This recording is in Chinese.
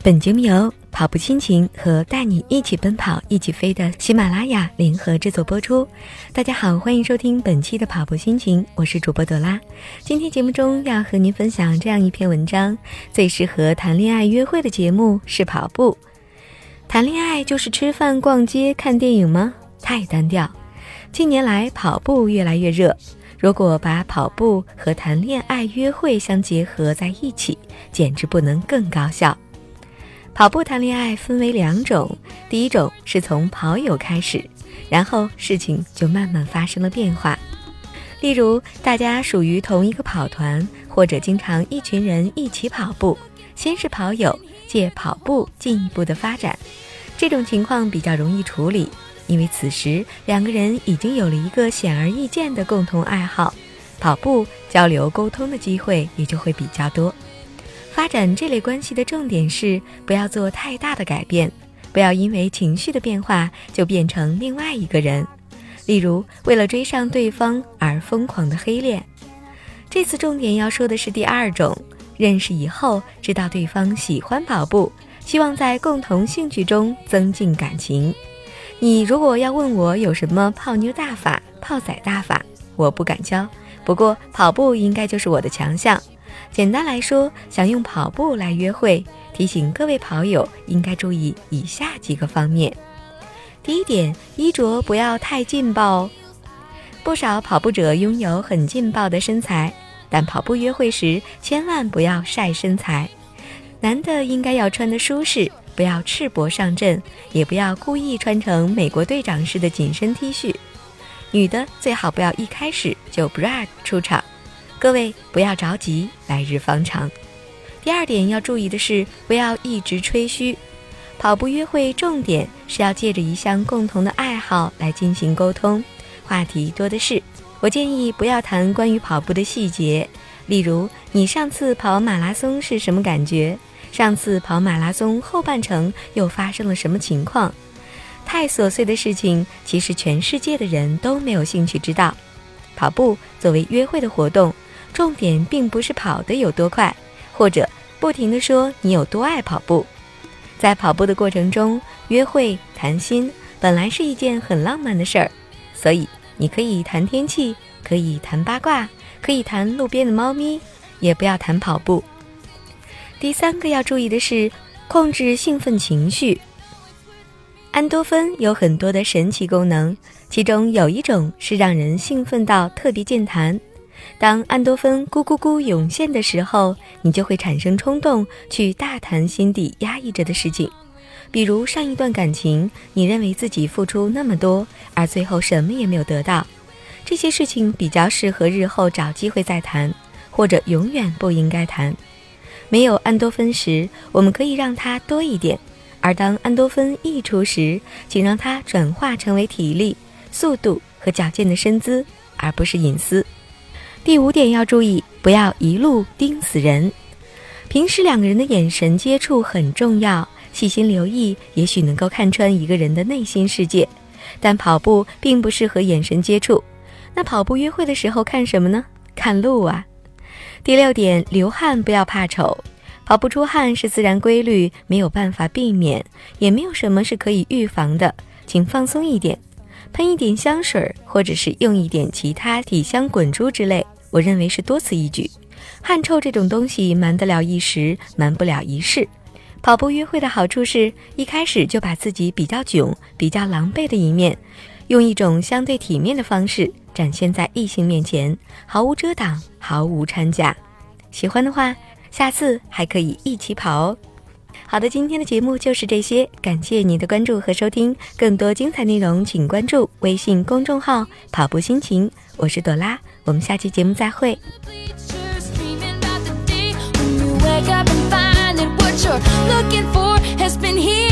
本节目由跑步心情和带你一起奔跑、一起飞的喜马拉雅联合制作播出。大家好，欢迎收听本期的跑步心情，我是主播朵拉。今天节目中要和您分享这样一篇文章：最适合谈恋爱约会的节目是跑步。谈恋爱就是吃饭、逛街、看电影吗？太单调。近年来，跑步越来越热。如果把跑步和谈恋爱约会相结合在一起，简直不能更高效。跑步谈恋爱分为两种，第一种是从跑友开始，然后事情就慢慢发生了变化。例如，大家属于同一个跑团，或者经常一群人一起跑步，先是跑友，借跑步进一步的发展。这种情况比较容易处理。因为此时两个人已经有了一个显而易见的共同爱好，跑步交流沟通的机会也就会比较多。发展这类关系的重点是不要做太大的改变，不要因为情绪的变化就变成另外一个人。例如，为了追上对方而疯狂的黑恋。这次重点要说的是第二种，认识以后知道对方喜欢跑步，希望在共同兴趣中增进感情。你如果要问我有什么泡妞大法、泡仔大法，我不敢教。不过跑步应该就是我的强项。简单来说，想用跑步来约会，提醒各位跑友应该注意以下几个方面。第一点，衣着不要太劲爆哦。不少跑步者拥有很劲爆的身材，但跑步约会时千万不要晒身材。男的应该要穿得舒适。不要赤膊上阵，也不要故意穿成美国队长式的紧身 T 恤。女的最好不要一开始就 bra 出场。各位不要着急，来日方长。第二点要注意的是，不要一直吹嘘。跑步约会重点是要借着一项共同的爱好来进行沟通，话题多的是。我建议不要谈关于跑步的细节，例如你上次跑马拉松是什么感觉？上次跑马拉松后半程又发生了什么情况？太琐碎的事情，其实全世界的人都没有兴趣知道。跑步作为约会的活动，重点并不是跑得有多快，或者不停地说你有多爱跑步。在跑步的过程中，约会谈心本来是一件很浪漫的事儿，所以你可以谈天气，可以谈八卦，可以谈路边的猫咪，也不要谈跑步。第三个要注意的是，控制兴奋情绪。安多芬有很多的神奇功能，其中有一种是让人兴奋到特别健谈。当安多芬咕咕咕涌现的时候，你就会产生冲动去大谈心底压抑着的事情，比如上一段感情，你认为自己付出那么多，而最后什么也没有得到，这些事情比较适合日后找机会再谈，或者永远不应该谈。没有安多芬时，我们可以让它多一点；而当安多芬溢出时，请让它转化成为体力、速度和矫健的身姿，而不是隐私。第五点要注意，不要一路盯死人。平时两个人的眼神接触很重要，细心留意，也许能够看穿一个人的内心世界。但跑步并不适合眼神接触。那跑步约会的时候看什么呢？看路啊！第六点，流汗不要怕丑，跑步出汗是自然规律，没有办法避免，也没有什么是可以预防的，请放松一点，喷一点香水，或者是用一点其他体香滚珠之类，我认为是多此一举。汗臭这种东西瞒得了一时，瞒不了一世。跑步约会的好处是一开始就把自己比较囧、比较狼狈的一面，用一种相对体面的方式。展现在异性面前，毫无遮挡，毫无掺假。喜欢的话，下次还可以一起跑哦。好的，今天的节目就是这些，感谢你的关注和收听。更多精彩内容，请关注微信公众号“跑步心情”。我是朵拉，我们下期节目再会。Looking for has been here